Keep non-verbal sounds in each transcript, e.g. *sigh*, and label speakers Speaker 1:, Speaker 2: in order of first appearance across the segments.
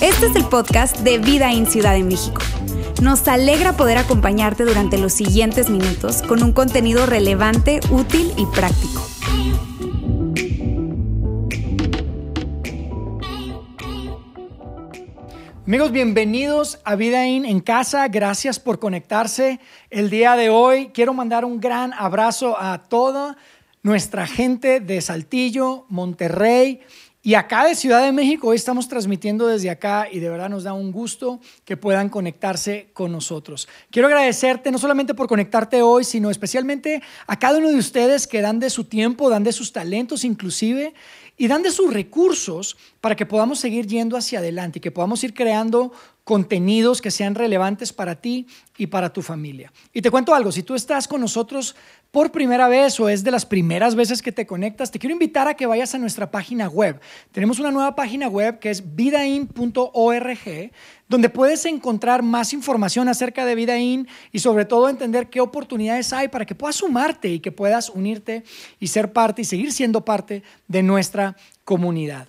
Speaker 1: Este es el podcast de Vida en Ciudad de México. Nos alegra poder acompañarte durante los siguientes minutos con un contenido relevante, útil y práctico.
Speaker 2: Amigos, bienvenidos a Vida en Casa. Gracias por conectarse el día de hoy. Quiero mandar un gran abrazo a toda nuestra gente de Saltillo, Monterrey y acá de Ciudad de México. Hoy estamos transmitiendo desde acá y de verdad nos da un gusto que puedan conectarse con nosotros. Quiero agradecerte no solamente por conectarte hoy, sino especialmente a cada uno de ustedes que dan de su tiempo, dan de sus talentos inclusive y dan de sus recursos para que podamos seguir yendo hacia adelante y que podamos ir creando contenidos que sean relevantes para ti y para tu familia. Y te cuento algo, si tú estás con nosotros por primera vez o es de las primeras veces que te conectas, te quiero invitar a que vayas a nuestra página web. Tenemos una nueva página web que es vidain.org, donde puedes encontrar más información acerca de Vidain y sobre todo entender qué oportunidades hay para que puedas sumarte y que puedas unirte y ser parte y seguir siendo parte de nuestra comunidad.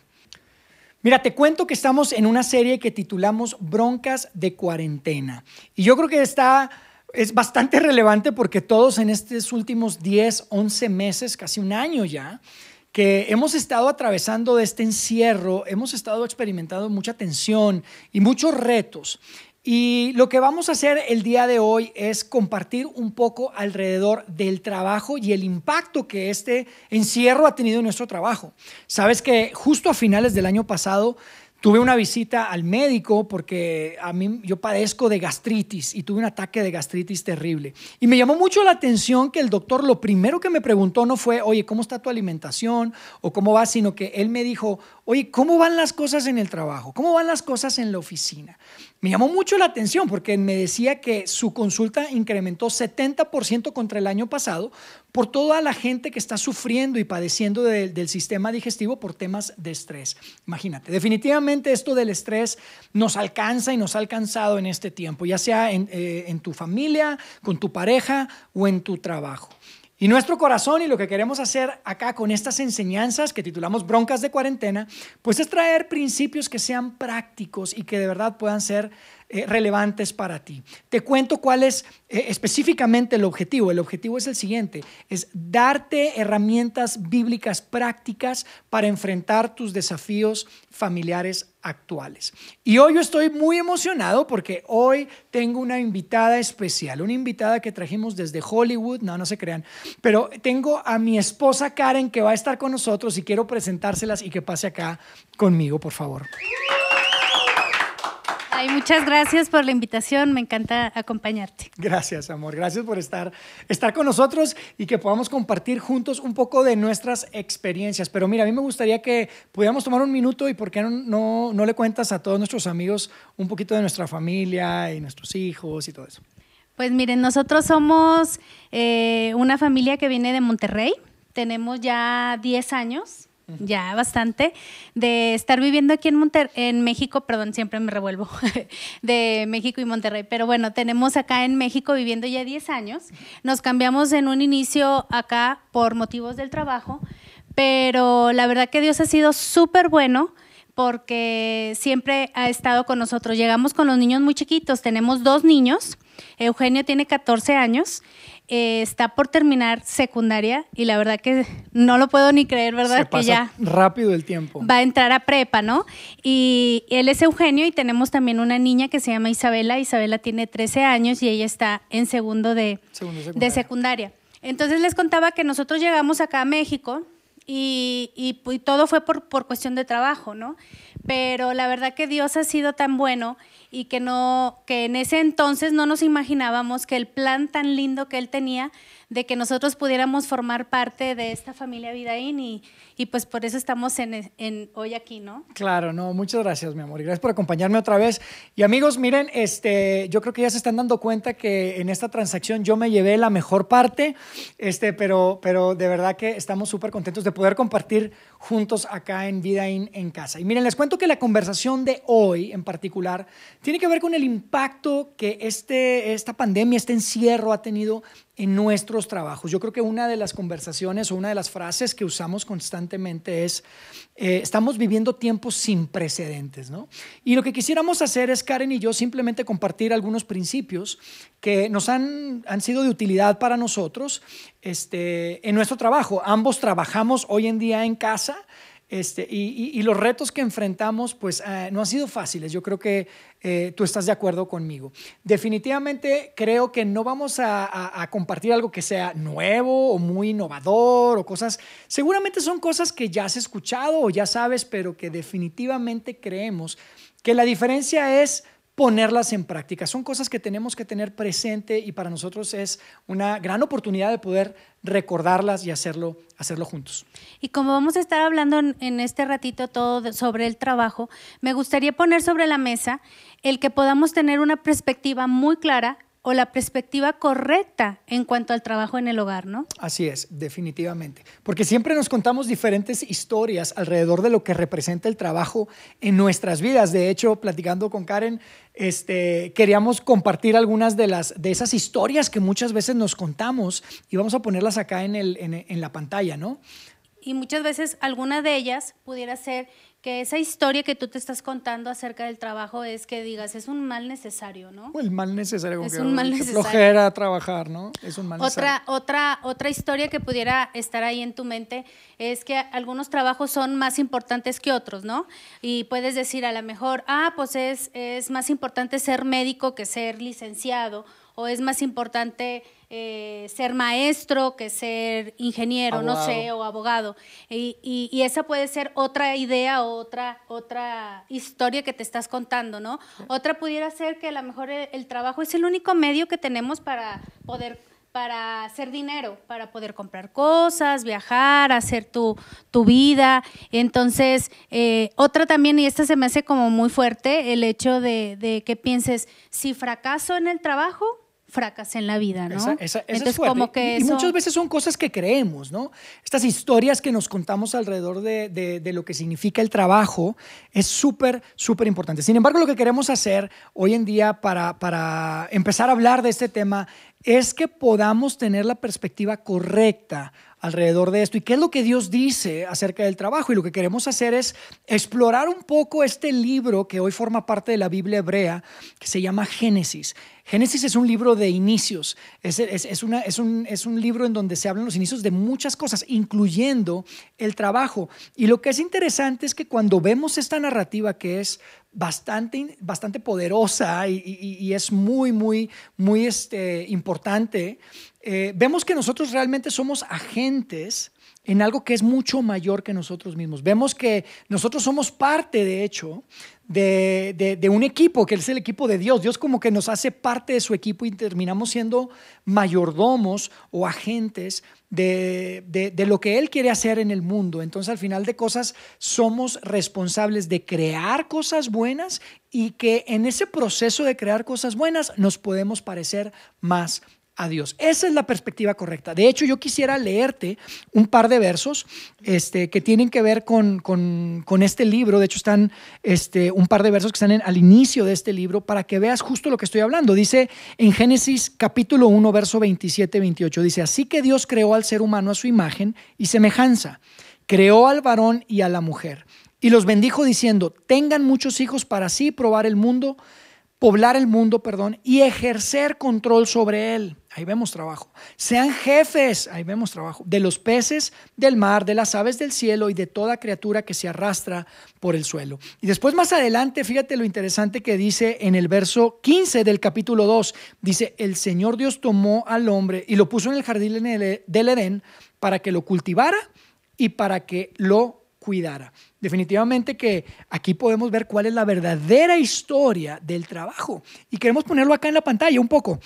Speaker 2: Mira, te cuento que estamos en una serie que titulamos Broncas de cuarentena. Y yo creo que está, es bastante *laughs* relevante porque todos en estos últimos 10, 11 meses, casi un año ya, que hemos estado atravesando este encierro, hemos estado experimentando mucha tensión y muchos retos. Y lo que vamos a hacer el día de hoy es compartir un poco alrededor del trabajo y el impacto que este encierro ha tenido en nuestro trabajo. Sabes que justo a finales del año pasado Tuve una visita al médico porque a mí yo padezco de gastritis y tuve un ataque de gastritis terrible. Y me llamó mucho la atención que el doctor lo primero que me preguntó no fue, oye, ¿cómo está tu alimentación? o cómo va, sino que él me dijo, oye, ¿cómo van las cosas en el trabajo? ¿Cómo van las cosas en la oficina? Me llamó mucho la atención porque me decía que su consulta incrementó 70% contra el año pasado por toda la gente que está sufriendo y padeciendo del sistema digestivo por temas de estrés. Imagínate, definitivamente esto del estrés nos alcanza y nos ha alcanzado en este tiempo, ya sea en, eh, en tu familia, con tu pareja o en tu trabajo. Y nuestro corazón y lo que queremos hacer acá con estas enseñanzas que titulamos Broncas de Cuarentena, pues es traer principios que sean prácticos y que de verdad puedan ser eh, relevantes para ti. Te cuento cuál es eh, específicamente el objetivo. El objetivo es el siguiente, es darte herramientas bíblicas prácticas para enfrentar tus desafíos familiares actuales. Y hoy yo estoy muy emocionado porque hoy tengo una invitada especial, una invitada que trajimos desde Hollywood, no, no se crean, pero tengo a mi esposa Karen que va a estar con nosotros y quiero presentárselas y que pase acá conmigo, por favor
Speaker 3: muchas gracias por la invitación, me encanta acompañarte.
Speaker 2: Gracias, amor, gracias por estar, estar con nosotros y que podamos compartir juntos un poco de nuestras experiencias. Pero mira, a mí me gustaría que pudiéramos tomar un minuto y por qué no, no, le cuentas a todos nuestros amigos un poquito de nuestra familia y nuestros hijos y todo eso.
Speaker 3: Pues miren, nosotros somos eh, una familia que viene de Monterrey, tenemos ya 10 años ya bastante, de estar viviendo aquí en, Monter en México, perdón, siempre me revuelvo, *laughs* de México y Monterrey, pero bueno, tenemos acá en México viviendo ya 10 años, nos cambiamos en un inicio acá por motivos del trabajo, pero la verdad que Dios ha sido súper bueno porque siempre ha estado con nosotros. Llegamos con los niños muy chiquitos, tenemos dos niños, Eugenio tiene 14 años eh, está por terminar secundaria y la verdad que no lo puedo ni creer, ¿verdad?
Speaker 2: que ya rápido el tiempo.
Speaker 3: Va a entrar a prepa, ¿no? Y él es Eugenio y tenemos también una niña que se llama Isabela. Isabela tiene 13 años y ella está en segundo de, secundaria. de secundaria. Entonces les contaba que nosotros llegamos acá a México y, y, todo fue por, por cuestión de trabajo, ¿no? Pero la verdad que Dios ha sido tan bueno y que no que en ese entonces no nos imaginábamos que el plan tan lindo que él tenía de que nosotros pudiéramos formar parte de esta familia Vidaín y, y pues por eso estamos en, en, hoy aquí, ¿no?
Speaker 2: Claro, no, muchas gracias, mi amor, y gracias por acompañarme otra vez. Y amigos, miren, este, yo creo que ya se están dando cuenta que en esta transacción yo me llevé la mejor parte, este, pero, pero de verdad que estamos súper contentos de poder compartir juntos acá en Vidaín en casa. Y miren, les cuento que la conversación de hoy en particular tiene que ver con el impacto que este, esta pandemia, este encierro ha tenido en nuestros trabajos. Yo creo que una de las conversaciones o una de las frases que usamos constantemente es, eh, estamos viviendo tiempos sin precedentes, ¿no? Y lo que quisiéramos hacer es, Karen y yo, simplemente compartir algunos principios que nos han, han sido de utilidad para nosotros este, en nuestro trabajo. Ambos trabajamos hoy en día en casa este, y, los retos que enfrentamos, pues eh, no han sido fáciles. Yo creo que eh, tú estás de acuerdo conmigo. Definitivamente creo que no vamos a, compartir algo que sea nuevo o muy innovador o cosas. Seguramente son cosas que ya has escuchado o ya sabes, pero que definitivamente creemos que la diferencia es ponerlas en práctica. Son cosas que tenemos que tener presente y para nosotros es una gran oportunidad de poder recordarlas y hacerlo, hacerlo juntos.
Speaker 3: Y como vamos a estar hablando en, este ratito todo sobre el trabajo, me gustaría poner sobre la mesa el que podamos tener una perspectiva muy clara o la perspectiva correcta en cuanto al trabajo en el hogar, ¿no?
Speaker 2: Así es, definitivamente. Porque siempre nos contamos diferentes historias alrededor de lo que representa el trabajo en nuestras vidas. De hecho, platicando con Karen, este, queríamos compartir algunas de, las, de esas historias que muchas veces nos contamos y vamos a ponerlas acá en, el, en, en la pantalla, ¿no?
Speaker 3: Y muchas veces alguna de ellas pudiera ser que esa historia que tú te estás contando acerca del trabajo es que digas, es un mal necesario, ¿no?
Speaker 2: El mal necesario. Es un mal necesario. Flojera trabajar, ¿no?
Speaker 3: Es un mal otra, necesario. Otra, otra historia que pudiera estar ahí en tu mente es que algunos trabajos son más importantes que otros, ¿no? Y puedes decir a lo mejor, ah, pues es, es más importante ser médico que ser licenciado, o es más importante eh, ser maestro que ser ingeniero, no sé, o abogado. Y, esa puede ser otra idea o otra, otra historia que te estás contando, ¿no? Otra pudiera ser que a lo mejor el, trabajo es el único medio que tenemos para poder para hacer dinero, para poder comprar cosas, viajar, hacer tu, tu vida. Entonces, eh, otra también, y esta se me hace como muy fuerte, el hecho de, de que pienses, si fracaso en el trabajo, fracasé en la vida, ¿no?
Speaker 2: Esa, Entonces, como que y, muchas veces son cosas que creemos, ¿no? Estas historias que nos contamos alrededor de, de, lo que significa el trabajo es súper, súper importante. Sin embargo, lo que queremos hacer hoy en día para, para empezar a hablar de este tema es que podamos tener la perspectiva correcta alrededor de esto y qué es lo que Dios dice acerca del trabajo. Y lo que queremos hacer es explorar un poco este libro que hoy forma parte de la Biblia hebrea, que se llama Génesis. Génesis es un libro de inicios, es, es, una, es, un, es un libro en donde se hablan los inicios de muchas cosas, incluyendo el trabajo. Y lo que es interesante es que cuando vemos esta narrativa que es bastante, bastante poderosa y, es muy, muy, muy este, importante, eh, vemos que nosotros realmente somos agentes en algo que es mucho mayor que nosotros mismos. Vemos que nosotros somos parte, de hecho, de, un equipo, que es el equipo de Dios. Dios como que nos hace parte de su equipo y terminamos siendo mayordomos o agentes de, de, lo que Él quiere hacer en el mundo. Entonces, al final de cosas, somos responsables de crear cosas buenas y que en ese proceso de crear cosas buenas nos podemos parecer más a. Esa es la perspectiva correcta. De hecho, yo quisiera leerte un par de versos este, que tienen que ver con, este libro. De hecho, están este, un par de versos que están al inicio de este libro para que veas justo lo que estoy hablando. Dice en Génesis capítulo 1, verso 27-28, dice, así que Dios creó al ser humano a su imagen y semejanza. Creó al varón y a la mujer. Y los bendijo diciendo, tengan muchos hijos para sí probar el mundo poblar el mundo, perdón, y ejercer control sobre él. Ahí vemos trabajo. Sean jefes, ahí vemos trabajo, de los peces del mar, de las aves del cielo y de toda criatura que se arrastra por el suelo. Y después más adelante, fíjate lo interesante que dice en el verso 15 del capítulo 2. Dice, el Señor Dios tomó al hombre y lo puso en el jardín del Edén para que lo cultivara y para que lo cuidara. Definitivamente que aquí podemos ver cuál es la verdadera historia del trabajo. Y queremos ponerlo acá en la pantalla un poco.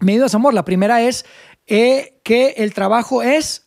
Speaker 2: Medidas amor, la primera es eh, que el trabajo es...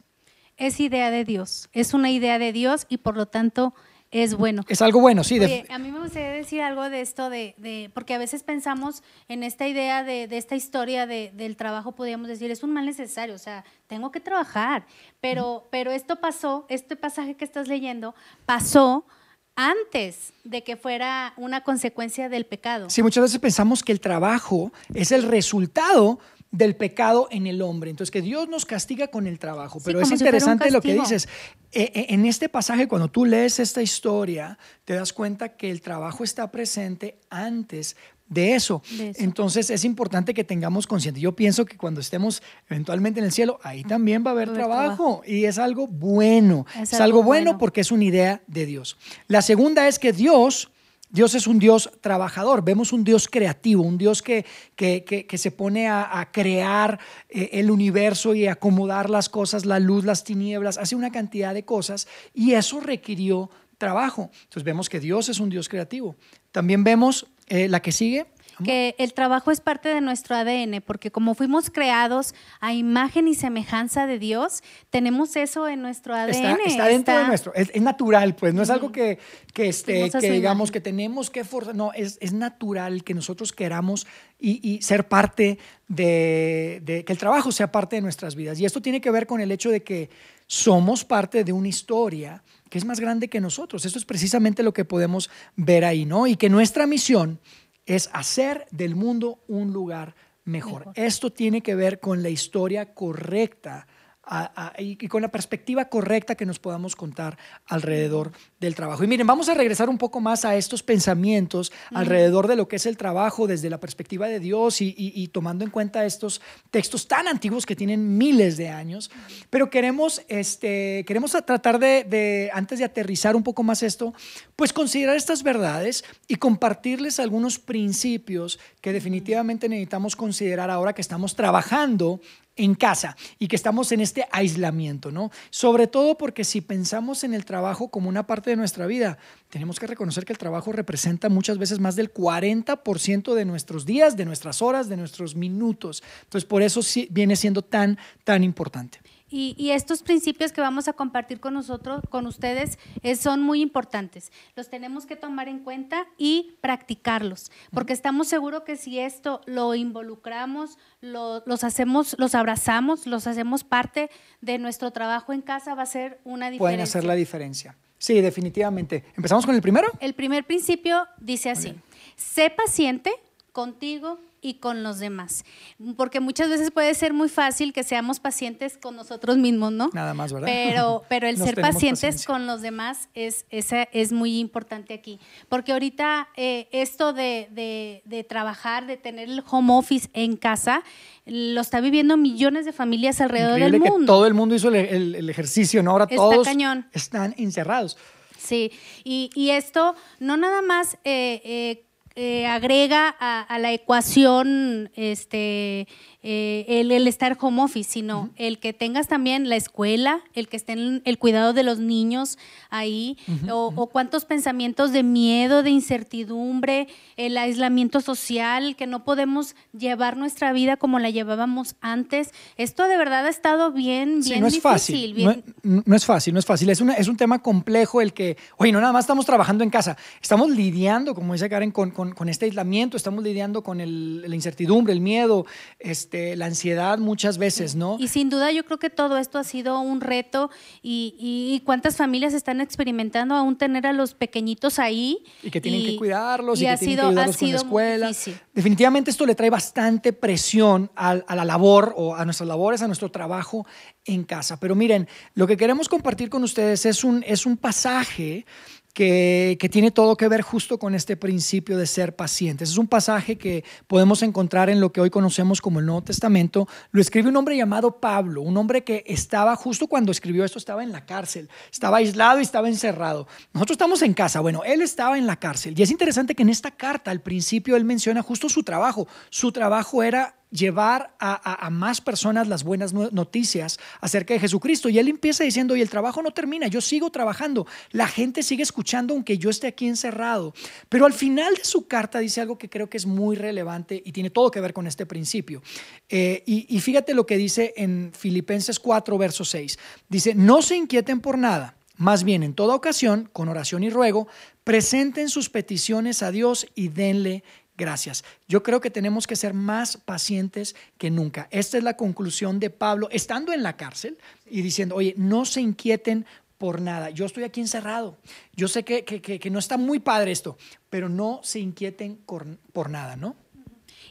Speaker 3: Es idea de Dios, es una idea de Dios y por lo tanto es bueno.
Speaker 2: Es algo bueno, sí.
Speaker 3: a mí me gustaría decir algo de esto, de, porque a veces pensamos en esta idea de, esta historia del trabajo, podríamos decir, es un mal necesario, o sea, tengo que trabajar, pero, pero esto pasó, este pasaje que estás leyendo, pasó antes de que fuera una consecuencia del pecado.
Speaker 2: Sí, muchas veces pensamos que el trabajo es el resultado del pecado en el hombre. Entonces, que Dios nos castiga con el trabajo. Pero es interesante lo que dices. Eh, eh, en este pasaje, cuando tú lees esta historia, te das cuenta que el trabajo está presente antes de eso. Entonces es importante que tengamos consciente. Yo pienso que cuando estemos eventualmente en el cielo, ahí también va a haber trabajo, y es algo bueno. Es, algo, bueno, porque es una idea de Dios. La segunda es que Dios... Dios es un Dios trabajador, vemos un Dios creativo, un Dios que, que, se pone a, crear eh, el universo y acomodar las cosas, la luz, las tinieblas, hace una cantidad de cosas y eso requirió trabajo. Entonces vemos que Dios es un Dios creativo. También vemos eh, la que sigue.
Speaker 3: Que el trabajo es parte de nuestro ADN, porque como fuimos creados a imagen y semejanza de Dios, tenemos eso en nuestro ADN.
Speaker 2: Está, dentro de nuestro, es, natural, pues no es algo que, que, este, que digamos que tenemos que forzar, no, es, es natural que nosotros queramos y, ser parte de, de, que el trabajo sea parte de nuestras vidas. Y esto tiene que ver con el hecho de que somos parte de una historia que es más grande que nosotros. Eso es precisamente lo que podemos ver ahí, ¿no? Y que nuestra misión es hacer del mundo un lugar mejor. Esto tiene que ver con la historia correcta y, con la perspectiva correcta que nos podamos contar alrededor del trabajo. Y miren, vamos a regresar un poco más a estos pensamientos alrededor de lo que es el trabajo desde la perspectiva de Dios y, tomando en cuenta estos textos tan antiguos que tienen miles de años. Pero queremos, este, queremos tratar de, de, antes de aterrizar un poco más esto, pues considerar estas verdades y compartirles algunos principios que definitivamente necesitamos considerar ahora que estamos trabajando en casa y que estamos en este aislamiento, ¿no? Sobre todo porque si pensamos en el trabajo como una parte de nuestra vida, tenemos que reconocer que el trabajo representa muchas veces más del 40% de nuestros días, de nuestras horas, de nuestros minutos. Entonces, por eso viene siendo tan, tan importante.
Speaker 3: Y, estos principios que vamos a compartir con nosotros, con ustedes, son muy importantes. Los tenemos que tomar en cuenta y practicarlos, porque estamos seguros que si esto lo involucramos, los hacemos, los abrazamos, los hacemos parte de nuestro trabajo en casa, va a ser una diferencia.
Speaker 2: Pueden hacer la diferencia. Sí, definitivamente. ¿Empezamos con el primero?
Speaker 3: El primer principio dice así, sé paciente contigo y con los demás. Porque muchas veces puede ser muy fácil que seamos pacientes con nosotros mismos, ¿no?
Speaker 2: Nada más, ¿verdad?
Speaker 3: Pero, *laughs* pero el ser pacientes con los demás es, es muy importante aquí. Porque ahorita eh, esto de, de, trabajar, de tener el home office en casa, lo está viviendo millones de familias alrededor del mundo. Que
Speaker 2: todo el mundo hizo el, el, ejercicio, ¿no? Ahora todos están encerrados.
Speaker 3: Sí, y, y, esto no nada más... Eh, eh, eh, agrega a, la ecuación este, eh, el, estar home office, sino el que tengas también la escuela, el que esté en el cuidado de los niños ahí, o, cuántos pensamientos de miedo, de incertidumbre, el aislamiento social, que no podemos llevar nuestra vida como la llevábamos antes. Esto de verdad ha estado bien, bien
Speaker 2: no es
Speaker 3: difícil.
Speaker 2: Fácil. No, es fácil, no es fácil. Es, es un tema complejo el que, oye, no nada más estamos trabajando en casa, estamos lidiando, como dice Karen, con, con, este aislamiento, estamos lidiando con el, la incertidumbre, el miedo, este este, la ansiedad muchas veces, ¿no?
Speaker 3: Y sin duda yo creo que todo esto ha sido un reto y, cuántas familias están experimentando aún tener a los pequeñitos ahí.
Speaker 2: Y que tienen que cuidarlos y, que tienen que ayudarlos con la escuela. Definitivamente esto le trae bastante presión a, a la labor o a nuestras labores, a nuestro trabajo en casa. Pero miren, lo que queremos compartir con ustedes es un, es un pasaje que, tiene todo que ver justo con este principio de ser pacientes. Es un pasaje que podemos encontrar en lo que hoy conocemos como el Nuevo Testamento. Lo escribe un hombre llamado Pablo, un hombre que estaba justo cuando escribió esto, estaba en la cárcel, estaba aislado y estaba encerrado. Nosotros estamos en casa, bueno, él estaba en la cárcel. Y es interesante que en esta carta al principio él menciona justo su trabajo. Su trabajo era llevar a, más personas las buenas noticias acerca de Jesucristo. Y él empieza diciendo, y el trabajo no termina, yo sigo trabajando, la gente sigue escuchando aunque yo esté aquí encerrado. Pero al final de su carta dice algo que creo que es muy relevante y tiene todo que ver con este principio. Eh, y, y fíjate lo que dice en Filipenses 4, verso 6. Dice, no se inquieten por nada. Más bien, en toda ocasión, con oración y ruego, presenten sus peticiones a Dios y denle gracias. Yo creo que tenemos que ser más pacientes que nunca. Esta es la conclusión de Pablo, estando en la cárcel y diciendo, oye, no se inquieten por nada. Yo estoy aquí encerrado. Yo sé que, que, no está muy padre esto, pero no se inquieten por, por nada, ¿no?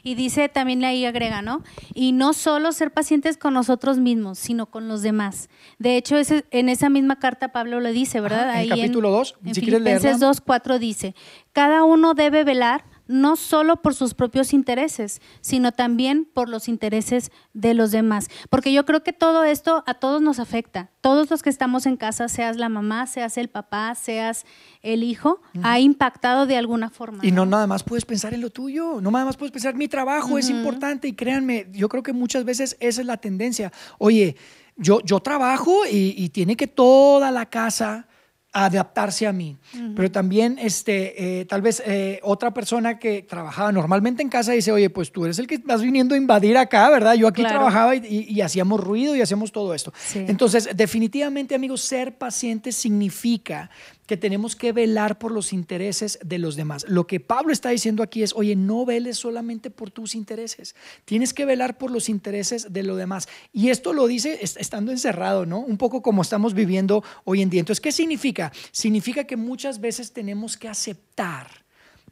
Speaker 3: Y dice también ahí agrega, ¿no? Y no solo ser pacientes con nosotros mismos, sino con los demás. De hecho, ese, en esa misma carta Pablo lo dice, ¿verdad?
Speaker 2: Ajá, en
Speaker 3: ahí
Speaker 2: capítulo 2,
Speaker 3: en
Speaker 2: si quieres
Speaker 3: Filipenses
Speaker 2: leerla.
Speaker 3: 2, 4 dice, cada uno debe velar no solo por sus propios intereses, sino también por los intereses de los demás. Porque yo creo que todo esto a todos nos afecta. Todos los que estamos en casa, seas la mamá, seas el papá, seas el hijo, ha impactado de alguna forma.
Speaker 2: Y no nada más puedes pensar en lo tuyo, no nada más puedes pensar, mi trabajo es importante y créanme, yo creo que muchas veces esa es la tendencia. Oye, yo, yo trabajo y, y tiene que toda la casa adaptarse a mí. Pero también, este, eh, tal vez eh, otra persona que trabajaba normalmente en casa dice, oye, pues tú eres el que vas viniendo a invadir acá, ¿verdad? Yo aquí
Speaker 3: Claro.
Speaker 2: trabajaba y, y- y hacíamos ruido y hacíamos todo esto.
Speaker 3: Sí.
Speaker 2: Entonces, definitivamente, amigos, ser pacientes significa que tenemos que velar por los intereses de los demás. Lo que Pablo está diciendo aquí es, oye, no veles solamente por tus intereses, tienes que velar por los intereses de los demás. Y esto lo dice est- estando encerrado, ¿no? Un poco como estamos viviendo hoy en día. Entonces, ¿qué significa? Significa que muchas veces tenemos que aceptar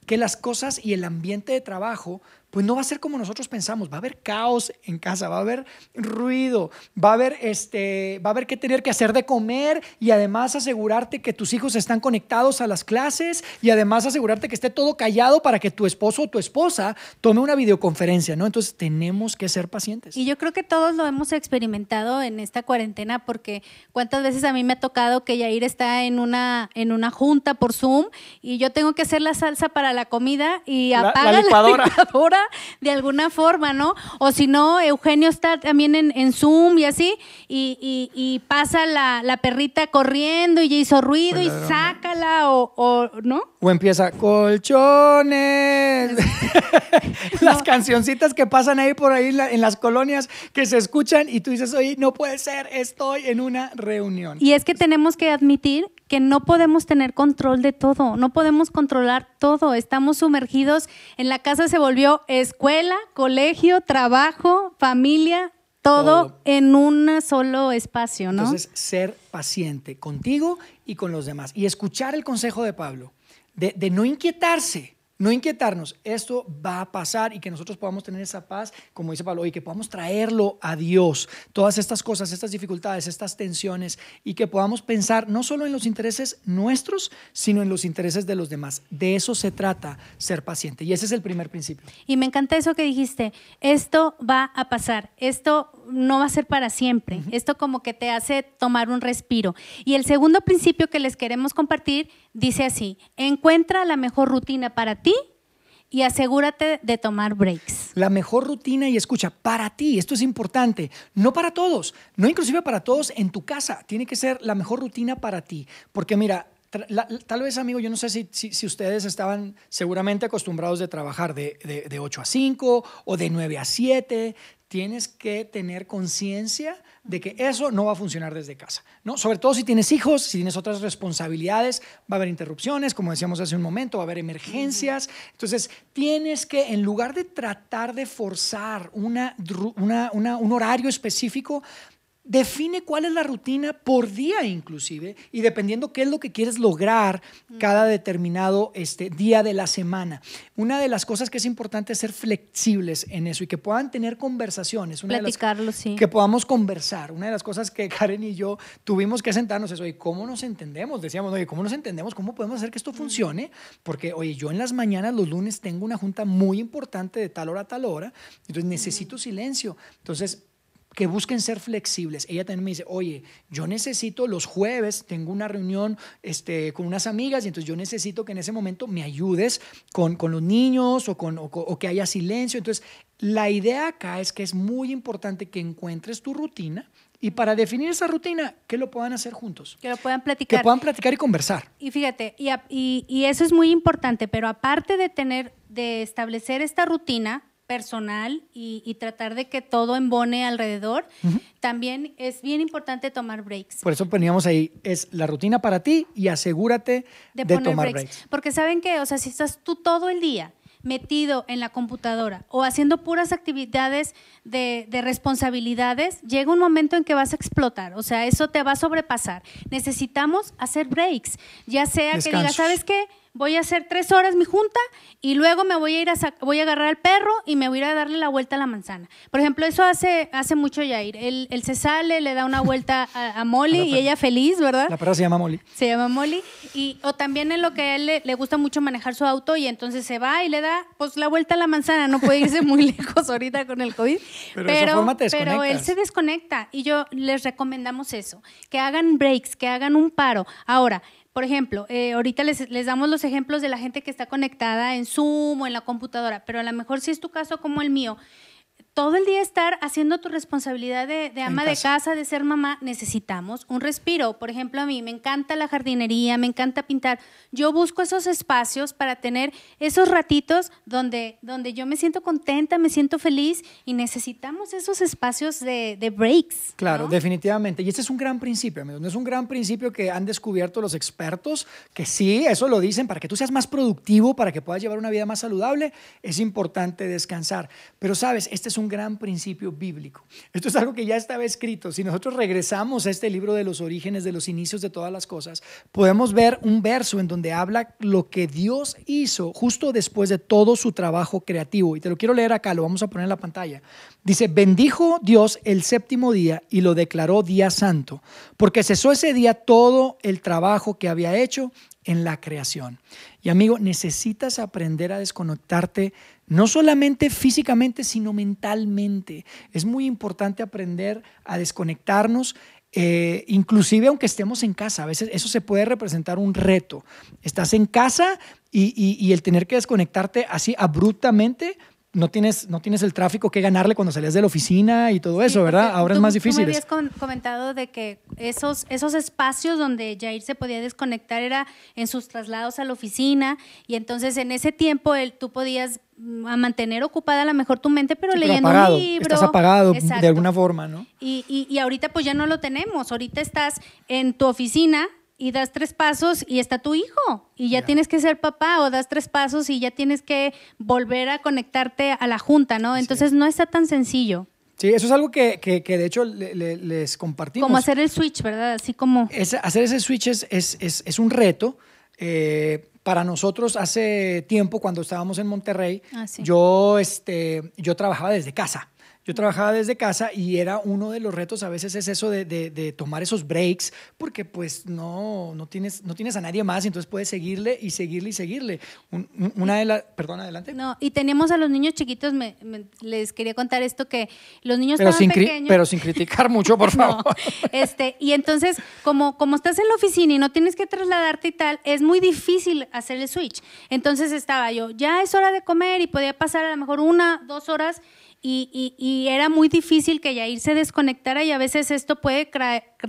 Speaker 2: que las cosas y el ambiente de trabajo pues no va a ser como nosotros pensamos, va a haber caos en casa, va a haber ruido, va a haber este, va a haber que tener que hacer de comer y además asegurarte que tus hijos están conectados a las clases y además asegurarte que esté todo callado para que tu esposo o tu esposa tome una videoconferencia, ¿no? Entonces tenemos que ser pacientes.
Speaker 3: Y yo creo que todos lo hemos experimentado en esta cuarentena porque cuántas veces a mí me ha tocado que Yair está en una en una junta por Zoom y yo tengo que hacer la salsa para la comida y
Speaker 2: La- la
Speaker 3: apaga la
Speaker 2: licuadora.
Speaker 3: De alguna forma, ¿no? O si no, Eugenio está también en, en Zoom y así y, y- y pasa la, la perrita corriendo y ya hizo ruido
Speaker 2: Pues
Speaker 3: y
Speaker 2: ladrón.
Speaker 3: sácala o, o ¿no?
Speaker 2: O empieza colchones. *laughs* *laughs* las cancioncitas que pasan ahí por ahí en las colonias que se escuchan y tú dices, oye, no puede ser, estoy en una reunión.
Speaker 3: Y es que tenemos que admitir que no podemos tener control de todo, no podemos controlar todo. Estamos sumergidos en la casa, se volvió escuela, colegio, trabajo, familia, todo,
Speaker 2: Todo.
Speaker 3: en un solo espacio, ¿no?
Speaker 2: Entonces, ser paciente contigo y con los demás. Y escuchar el consejo de Pablo, de, de no inquietarse, no inquietarnos. Esto va a pasar y que nosotros podamos tener esa paz, como dice Pablo, y que podamos traerlo a Dios. Todas estas cosas, estas dificultades, estas tensiones, y que podamos pensar no solo en los intereses nuestros, sino en los intereses de los demás. De eso se trata ser paciente. Y ese es el primer principio.
Speaker 3: Y me encanta eso que dijiste, esto va a pasar, esto no va a ser para siempre, esto como que te hace tomar un respiro. Y el segundo principio que les queremos compartir dice así, encuentra la mejor rutina para ti y asegúrate de tomar breaks.
Speaker 2: La mejor rutina y escucha, para ti, esto es importante, no para todos, no inclusive para todos en tu casa, tiene que ser la mejor rutina para ti, porque mira, la- tal vez amigo, yo no sé si, si, si ustedes estaban seguramente acostumbrados de trabajar de, de, de 8 a 5 o de 9 a 7, tienes que tener conciencia de que eso no va a funcionar desde casa, ¿no? Sobre todo si tienes hijos, si tienes otras responsabilidades, va a haber interrupciones, como decíamos hace un momento, va a haber emergencias. Entonces, tienes que, en lugar de tratar de forzar una, una- un horario específico, Define cuál es la rutina por día inclusive y dependiendo qué es lo que quieres lograr cada determinado este, día de la semana. Una de las cosas que es importante es ser flexibles en eso y que puedan tener conversaciones. Una de las-
Speaker 3: Platicarlo, sí.
Speaker 2: Que podamos conversar. Una de las cosas que Karen y yo tuvimos que sentarnos es, oye, ¿cómo nos entendemos? Decíamos, oye, ¿cómo nos entendemos? ¿Cómo podemos hacer que esto funcione? Porque, oye, yo en las mañanas, los lunes, tengo una junta muy importante de tal hora a tal hora, entonces necesito silencio. Entonces, que busquen ser flexibles. Ella también me dice, oye, yo necesito los jueves, tengo una reunión este, con unas amigas y entonces yo necesito que en ese momento me ayudes con, con los niños o, con, o, que haya silencio. Entonces, la idea acá es que es muy importante que encuentres tu rutina y para definir esa rutina, que lo puedan hacer juntos.
Speaker 3: Que lo puedan
Speaker 2: Que
Speaker 3: platicar.
Speaker 2: puedan platicar y conversar.
Speaker 3: Y fíjate, y, y- y eso es muy importante, pero aparte de tener, de establecer esta rutina personal y, y tratar de que todo embone alrededor, también es bien importante tomar breaks.
Speaker 2: Por eso poníamos ahí, es la rutina para ti y asegúrate de,
Speaker 3: de, poner
Speaker 2: tomar
Speaker 3: breaks.
Speaker 2: breaks.
Speaker 3: Porque saben que, o sea, si estás tú todo el día metido en la computadora o haciendo puras actividades de, de responsabilidades, llega un momento en que vas a explotar, o sea, eso te va a sobrepasar. Necesitamos hacer breaks, ya sea que digas. ¿sabes qué? Voy a hacer tres horas mi junta y luego me voy a ir a, voy a agarrar al perro y me voy a ir a darle la vuelta a la manzana. Por ejemplo, eso hace, hace mucho Yair. Él, él se sale, le da una vuelta a, *laughs* Molly y ella feliz, ¿verdad?
Speaker 2: La perra se llama Molly.
Speaker 3: Se llama Molly. Y, o también en lo que a él le, gusta mucho manejar su auto y entonces se va y le da pues la vuelta a la manzana. No puede irse muy *laughs* lejos ahorita con el COVID.
Speaker 2: Pero, pero,
Speaker 3: pero él se desconecta y yo les recomendamos eso, que hagan breaks, que hagan un paro. Ahora, por ejemplo, eh, ahorita les, les, damos los ejemplos de la gente que está conectada en Zoom o en la computadora, pero a lo mejor si es tu caso como el mío, todo el día estar haciendo tu responsabilidad de, ama de casa, de ser mamá, necesitamos un respiro. Por ejemplo, a mí me encanta la jardinería, me encanta pintar. Yo busco esos espacios para tener esos ratitos donde, donde yo me siento contenta, me siento feliz y necesitamos esos espacios de, breaks.
Speaker 2: Claro, definitivamente. Y este es un gran principio, amigos. No es un gran principio que han descubierto los expertos, que sí, eso lo dicen, para que tú seas más productivo, para que puedas llevar una vida más saludable, es importante descansar. Pero sabes, este es un gran principio bíblico. Esto es algo que ya estaba escrito. Si nosotros regresamos a este libro de los orígenes, de los inicios de todas las cosas, podemos ver un verso en donde habla lo que Dios hizo justo después de todo su trabajo creativo. Y te lo quiero leer acá, lo vamos a poner en la pantalla. Dice, bendijo Dios el séptimo día y lo declaró día santo, porque cesó ese día todo el trabajo que había hecho en la creación. Y amigo, necesitas aprender a desconectarte no solamente físicamente, sino mentalmente. Es muy importante aprender a desconectarnos, eh, inclusive aunque estemos en casa. A veces eso se puede representar un reto. Estás en casa y el tener que desconectarte así abruptamente no tienes, no tienes el tráfico que ganarle cuando salías de la oficina y todo eso, ¿verdad? Ahora es más difícil.
Speaker 3: Tú me habías comentado de que esos, esos espacios donde Jair se podía desconectar era en sus traslados a la oficina y entonces en ese tiempo él, tú podías mm, mantener ocupada a lo mejor tu mente, pero leyendo un libro.
Speaker 2: Estás apagado de alguna forma, ¿no?
Speaker 3: Y, y, y ahorita pues ya no lo tenemos. Ahorita estás en tu oficina y das tres pasos y está tu hijo y ya tienes que ser papá o das tres pasos y ya tienes que volver a conectarte a la junta, ¿no? Entonces no está tan sencillo.
Speaker 2: Sí, eso es algo que, que, de hecho les compartimos.
Speaker 3: Como hacer el switch, ¿verdad? Así como...
Speaker 2: hacer ese switch es, es, es, un reto. Eh, para nosotros hace tiempo, cuando estábamos en Monterrey, ah, yo, este, yo trabajaba desde casa. Yo trabajaba desde casa y era uno de los retos a veces es eso de, de, tomar esos breaks porque pues no, no, tienes, no tienes a nadie más y entonces puedes seguirle y seguirle y seguirle. una de las... Perdón, adelante.
Speaker 3: No, y tenemos a los niños chiquitos, me, les quería contar esto que los niños pero sin pequeños...
Speaker 2: Pero sin criticar *laughs* mucho, por favor.
Speaker 3: este, y entonces, como, como estás en la oficina y no tienes que trasladarte y tal, es muy difícil hacer el switch. Entonces estaba yo, ya es hora de comer y podía pasar a lo mejor una, dos horas y, y, era muy difícil que Yair se desconectara y a veces esto puede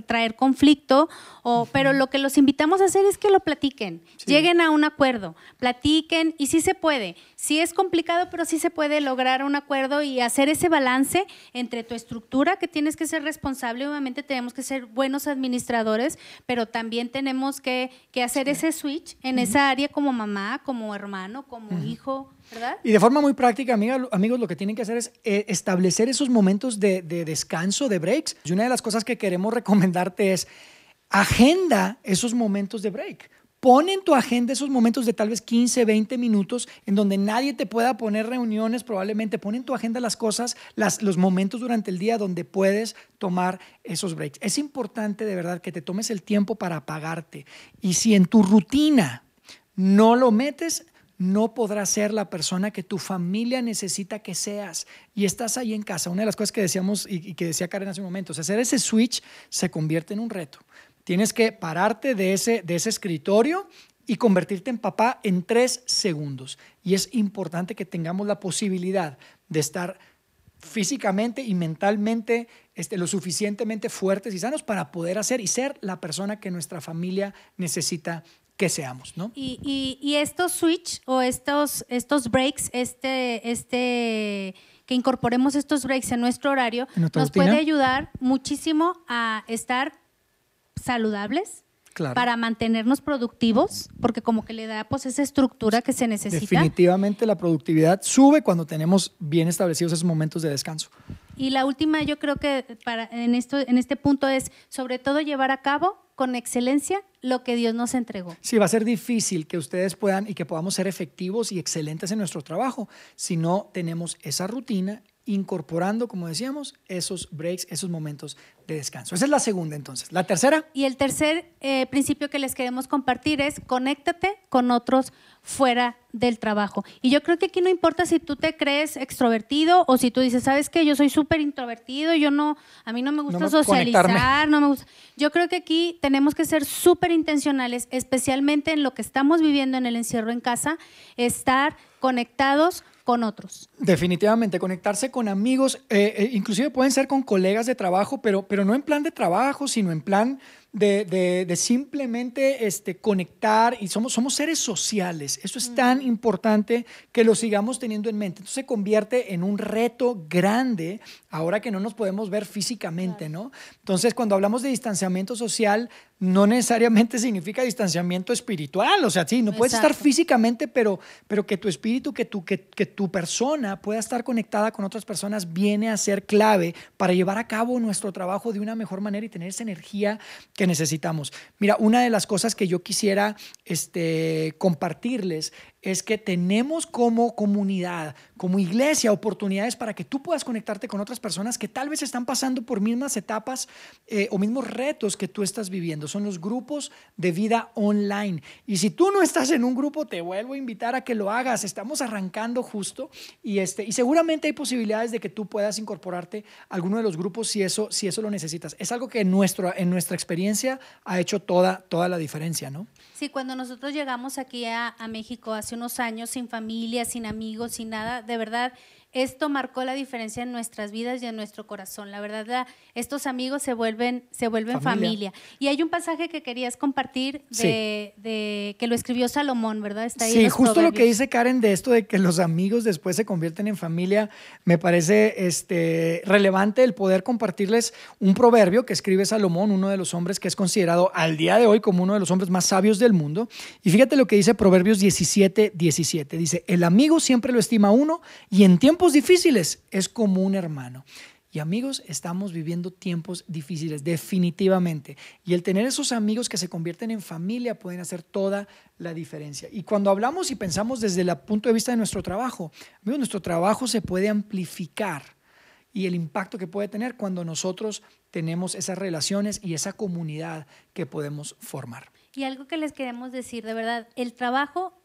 Speaker 3: traer conflicto, o, pero lo que los invitamos a hacer es que lo platiquen, lleguen a un acuerdo, platiquen y sí se puede. Sí es complicado, pero sí se puede lograr un acuerdo y hacer ese balance entre tu estructura, que tienes que ser responsable, obviamente tenemos que ser buenos administradores, pero también tenemos que, que hacer ese switch en esa área como mamá, como hermano, como hijo
Speaker 2: y de forma muy práctica, amigos, lo que tienen que hacer es eh, establecer esos momentos de, descanso, de breaks. Y una de las cosas que queremos *laughs* recomendarte es agenda esos momentos de break. Pon en tu agenda esos momentos de tal vez 15, 20 minutos en donde nadie te pueda poner reuniones, probablemente. Pon en tu agenda las cosas, los momentos durante el día donde puedes tomar esos breaks. Es importante de verdad que te tomes el tiempo para apagarte. Y si en tu rutina no lo metes, no podrás ser la persona que tu familia necesita que seas. Y estás ahí en casa. Una de las cosas que decíamos y, que decía Karen hace un momento, hacer ese switch se convierte en un reto. Tienes que pararte de ese, de ese escritorio y convertirte en papá en tres segundos. Y es importante que tengamos la posibilidad de estar físicamente y mentalmente este, lo suficientemente fuertes y sanos para poder hacer y ser la persona que nuestra familia necesita que seamos, ¿no?
Speaker 3: Y, y, estos switch o estos, estos breaks, este, este, que incorporemos estos breaks en nuestro horario, nos puede ayudar muchísimo a estar saludables, para mantenernos productivos, porque como que le da pues esa estructura que se necesita.
Speaker 2: Definitivamente la productividad sube cuando tenemos bien establecidos esos momentos de descanso.
Speaker 3: Y la última yo creo que para en esto en este punto es sobre todo llevar a cabo con excelencia lo que Dios nos entregó.
Speaker 2: Sí, va a ser difícil que ustedes puedan y que podamos ser efectivos y excelentes en nuestro trabajo si no tenemos esa rutina incorporando, como decíamos, esos breaks, esos momentos de descanso. Esa es la segunda entonces. La tercera.
Speaker 3: Y el tercer eh, principio que les queremos compartir es conéctate con otros fuera del trabajo. Y yo creo que aquí no importa si tú te crees extrovertido o si tú dices, sabes que yo soy súper introvertido, yo no, a mí no me gusta socializar, no me gusta. Yo creo que aquí tenemos que ser súper intencionales, especialmente en lo que estamos viviendo en el encierro en casa, estar conectados con otros.
Speaker 2: Definitivamente, conectarse con amigos, eh, eh, inclusive pueden ser con colegas de trabajo, pero, pero no en plan de trabajo, sino en plan de, de, simplemente este, conectar y somos, somos seres sociales. Eso es tan importante que lo sigamos teniendo en mente. Entonces se convierte en un reto grande ahora que no nos podemos ver físicamente, ¿no? Entonces cuando hablamos de distanciamiento social, no necesariamente *laughs* significa distanciamiento espiritual, o sea, sí, no puedes estar físicamente, pero, pero que tu espíritu, que tu, que, que tu persona pueda estar conectada con otras personas viene a ser clave para llevar a cabo nuestro trabajo de una mejor manera y tener esa energía que necesitamos. Mira, una de las cosas que yo quisiera este, compartirles es que tenemos como comunidad, como iglesia, oportunidades para que tú puedas conectarte con otras personas que tal vez están pasando por mismas etapas eh, o mismos retos que tú estás viviendo. Son los grupos de vida online. Y si tú no estás en un grupo, te vuelvo a invitar a que lo hagas. Estamos arrancando justo y, este, y seguramente hay posibilidades de que tú puedas incorporarte a alguno de los grupos si eso, si eso lo necesitas. Es algo que en, nuestro, en nuestra experiencia ha hecho toda, toda la diferencia, ¿no?
Speaker 3: Sí, cuando nosotros llegamos aquí a, a México hace unos años sin familia, sin amigos, sin nada, de verdad esto marcó la diferencia en nuestras vidas y en nuestro corazón. La verdad, estos amigos se vuelven, se vuelven familia. Y hay un pasaje que querías compartir de, que lo escribió Salomón, ¿verdad?
Speaker 2: Está ahí sí, justo lo que dice Karen de esto de que los amigos después se convierten en familia, me parece este, relevante el poder compartirles un proverbio que escribe Salomón, uno de los hombres que es considerado al día de hoy como uno de los hombres más sabios del mundo. Y fíjate lo que dice Proverbios 17, 17. Dice, el amigo siempre lo estima uno y en tiempo difíciles, es como un hermano. Y amigos, estamos viviendo tiempos difíciles, definitivamente. Y el tener esos amigos que se convierten en familia pueden hacer toda la diferencia. Y cuando hablamos y pensamos desde el punto de vista de nuestro trabajo, amigos, nuestro trabajo se puede amplificar y el impacto que puede tener cuando nosotros tenemos esas relaciones y esa comunidad que podemos formar.
Speaker 3: Y algo que les queremos decir, de verdad, el trabajo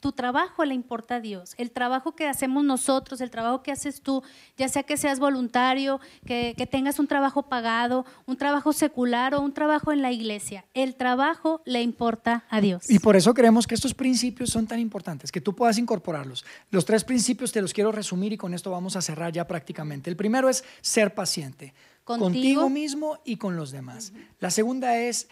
Speaker 3: tu trabajo le importa a Dios. El trabajo que hacemos nosotros, el trabajo que haces tú, ya sea que seas voluntario, que, tengas un trabajo pagado, un trabajo secular o un trabajo en la iglesia, el trabajo le importa a Dios.
Speaker 2: Y por eso creemos que estos principios son tan importantes, que tú puedas incorporarlos. Los tres principios te los quiero resumir y con esto vamos a cerrar ya prácticamente. El primero es ser paciente. Contigo, mismo y con los demás. La segunda es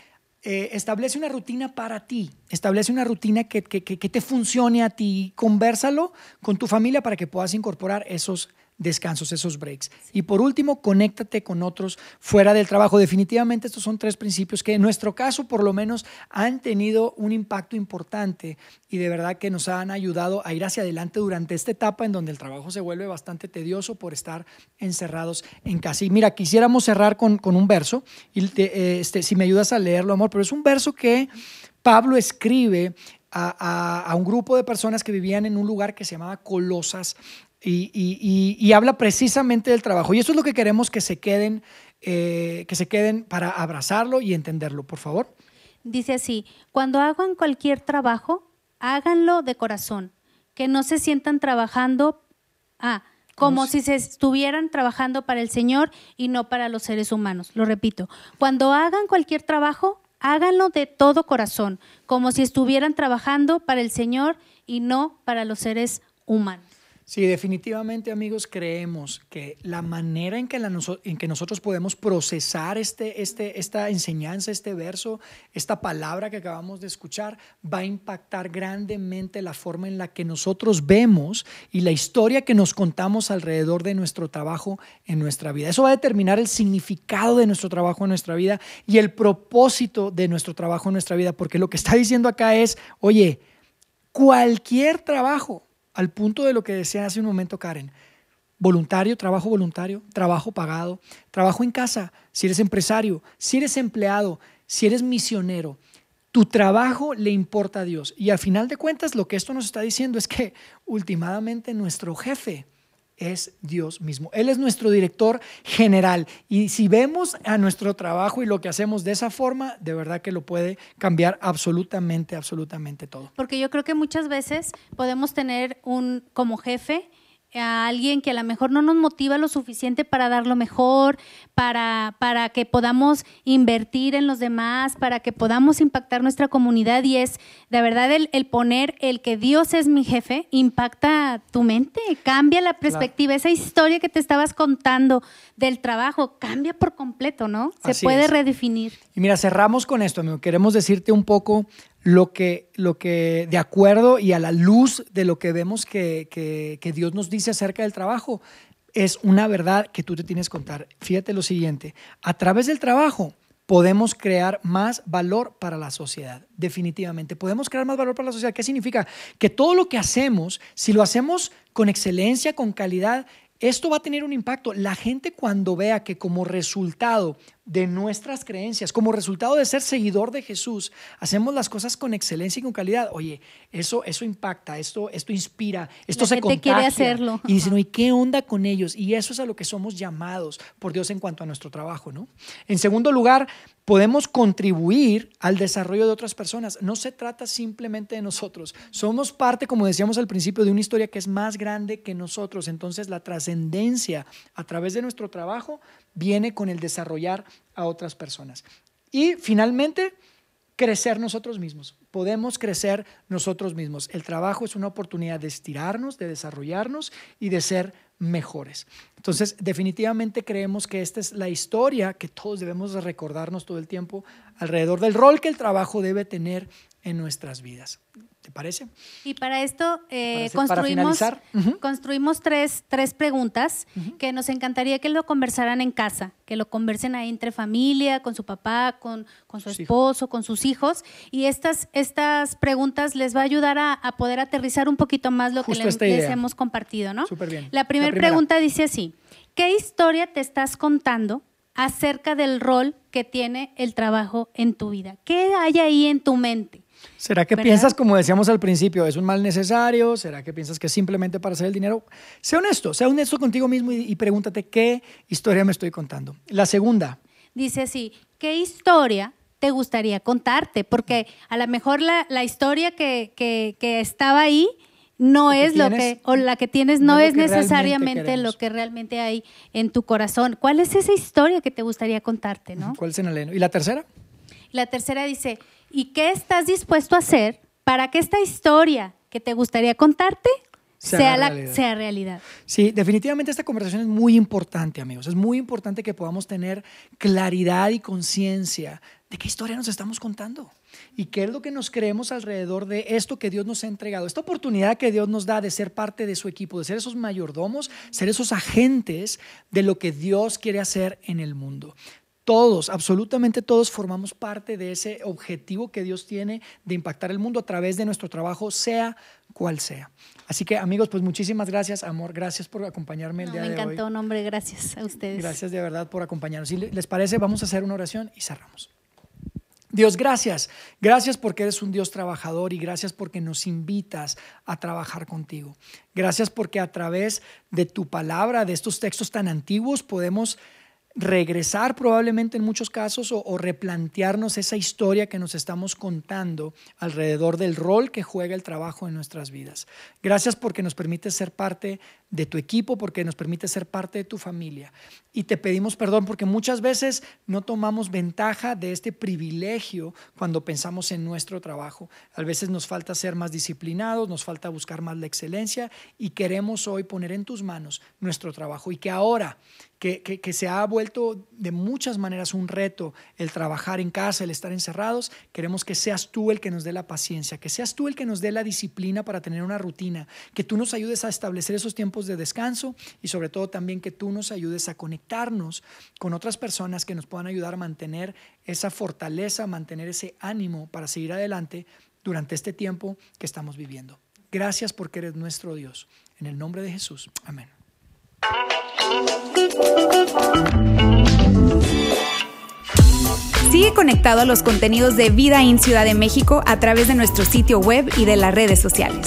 Speaker 2: eh, establece una rutina para ti, establece una rutina que, que, que, te funcione a ti, conversalo con tu familia para que puedas incorporar esos descansos, esos breaks. Y por último, conéctate con otros fuera del trabajo. Definitivamente estos son tres principios que en nuestro caso por lo menos han tenido un impacto importante y de verdad que nos han ayudado a ir hacia adelante durante esta etapa en donde el trabajo se vuelve bastante tedioso por estar encerrados en casa. Y mira, quisiéramos cerrar con, un verso, y este, si me ayudas a leerlo, amor, pero es un verso que Pablo escribe a, un grupo de personas que vivían en un lugar que se llamaba Colosas y, habla precisamente del trabajo. Y eso es lo que queremos que se queden, eh, que se queden para abrazarlo y entenderlo, por favor.
Speaker 3: Dice así, cuando hagan cualquier trabajo, háganlo de corazón, que no se sientan trabajando, ah, como si se estuvieran trabajando para el Señor y no para los seres humanos. Lo repito, cuando hagan cualquier trabajo, háganlo de todo corazón, como si estuvieran trabajando para el Señor y no para los seres humanos.
Speaker 2: Sí, definitivamente amigos, creemos que la manera en que, en que nosotros podemos procesar este, este, esta enseñanza, este verso, esta palabra que acabamos de escuchar, va a impactar grandemente la forma en la que nosotros vemos y la historia que nos contamos alrededor de nuestro trabajo en nuestra vida. Eso va a determinar el significado de nuestro trabajo en nuestra vida y el propósito de nuestro trabajo en nuestra vida, porque lo que está diciendo acá es, oye, cualquier trabajo, al punto de lo que decía hace un momento Karen. Voluntario, trabajo voluntario, trabajo pagado, trabajo en casa, si eres empresario, si eres empleado, si eres misionero, tu trabajo le importa a Dios. Y al final de cuentas, lo que esto nos está diciendo es que *laughs* últimamente nuestro jefe es Dios mismo. Él es nuestro director general. Y si vemos a nuestro trabajo y lo que hacemos de esa forma, de verdad que lo puede cambiar absolutamente, absolutamente todo.
Speaker 3: Porque yo creo que muchas veces podemos tener un como jefe a alguien que a lo mejor no nos motiva lo suficiente para dar lo mejor, para, para que podamos invertir en los demás, para que podamos impactar nuestra comunidad. Y es, de verdad, el, poner el que Dios es mi jefe impacta tu mente, cambia la perspectiva. Esa historia que te estabas contando del trabajo cambia por completo, ¿no? Se puede redefinir.
Speaker 2: Y mira, cerramos con esto, amigo. Queremos decirte un poco lo que, lo que de acuerdo y a la luz de lo que vemos que, que, Dios nos dice acerca del trabajo, es una verdad que tú te tienes que contar. Fíjate lo siguiente, a través del trabajo podemos crear más valor para la sociedad, definitivamente. Podemos crear más valor para la sociedad. ¿Qué significa? Que todo lo que hacemos, si lo hacemos con excelencia, con calidad, esto va a tener un impacto. La gente cuando vea que como resultado de nuestras creencias, como resultado de ser seguidor de Jesús, hacemos las cosas con excelencia y con calidad. Oye, eso, eso impacta, esto, esto inspira, esto La se gente quiere hacerlo. Y dicen, oye, ¿qué onda con ellos? Y eso es a lo que somos llamados por Dios en cuanto a nuestro trabajo, ¿no? En segundo lugar, podemos contribuir al desarrollo de otras personas. No se trata simplemente de nosotros. Somos parte, como decíamos al principio, de una historia que es más grande que nosotros. Entonces, la trascendencia a través de nuestro trabajo viene con el desarrollar a otras personas. Y finalmente, crecer nosotros mismos. Podemos crecer nosotros mismos. El trabajo es una oportunidad de estirarnos, de desarrollarnos y de ser mejores. Entonces, definitivamente creemos que esta es la historia que todos debemos recordarnos todo el tiempo alrededor del rol que el trabajo debe tener en nuestras vidas. ¿Te parece?
Speaker 3: Y para esto eh, construimos, construimos tres, tres preguntas que nos encantaría que lo conversaran en casa, que lo conversen ahí entre familia, con su papá, con, con su esposo, con sus hijos. Y estas, estas preguntas les va a ayudar a, poder aterrizar un poquito más lo que les, hemos compartido, ¿no?
Speaker 2: Súper bien.
Speaker 3: La, primera pregunta dice así, ¿qué historia te estás contando acerca del rol que tiene el trabajo en tu vida? ¿Qué hay ahí en tu mente?
Speaker 2: ¿Será que piensas, como decíamos al principio, es un mal necesario? ¿Será que piensas que es simplemente para hacer el dinero? Sé honesto, sé honesto contigo mismo y, pregúntate qué historia me estoy contando. La segunda.
Speaker 3: Dice así, ¿qué historia te gustaría contarte? Porque a lo mejor la, historia que, estaba ahí no es lo que, o la que tienes no, es, necesariamente lo que realmente hay en tu corazón. ¿Cuál es esa historia que te gustaría contarte? ¿no?
Speaker 2: ¿Cuál es en el ¿Y la tercera?
Speaker 3: La tercera dice, ¿Y qué estás dispuesto a hacer para que esta historia que te gustaría contarte sea, realidad. sea realidad.
Speaker 2: Sí, definitivamente esta conversación es muy importante, amigos. Es muy importante que podamos tener claridad y conciencia de qué historia nos estamos contando y qué es lo que nos creemos alrededor de esto que Dios nos ha entregado, esta oportunidad que Dios nos da de ser parte de su equipo, de ser esos mayordomos, ser esos agentes de lo que Dios quiere hacer en el mundo. Todos, absolutamente todos formamos parte de ese objetivo que Dios tiene de impactar el mundo a través de nuestro trabajo, sea cual sea. Así que amigos, pues muchísimas gracias, amor, gracias por acompañarme el día de
Speaker 3: hoy.
Speaker 2: Me
Speaker 3: encantó, nombre, gracias a ustedes.
Speaker 2: Gracias de verdad por acompañarnos. Si les parece, vamos a hacer una oración y cerramos. Dios, gracias. Gracias porque eres un Dios trabajador y gracias porque nos invitas a trabajar contigo. Gracias porque a través de tu palabra, de estos textos tan antiguos, podemos regresar probablemente en muchos casos o, replantearnos esa historia que nos estamos contando alrededor del rol que juega el trabajo en nuestras vidas. Gracias porque nos permite ser parte de tu equipo, porque nos permite ser parte de tu familia. Y te pedimos perdón porque muchas veces no tomamos ventaja de este privilegio cuando pensamos en nuestro trabajo. A veces nos falta ser más disciplinados, nos falta buscar más la excelencia y queremos hoy poner en tus manos nuestro trabajo y que ahora que, se ha vuelto de muchas maneras un reto el trabajar en casa, el estar encerrados, queremos que seas tú el que nos dé la paciencia, que seas tú el que nos dé la disciplina para tener una rutina, que tú nos ayudes a establecer esos de descanso y sobre todo también que tú nos ayudes a conectarnos con otras personas que nos puedan ayudar a mantener esa fortaleza, mantener ese ánimo para seguir adelante durante este tiempo que estamos viviendo. Gracias porque eres nuestro Dios. En el nombre de Jesús. Amén.
Speaker 1: Sigue conectado a los contenidos de Vida en Ciudad de México a través de nuestro sitio web y de las redes sociales.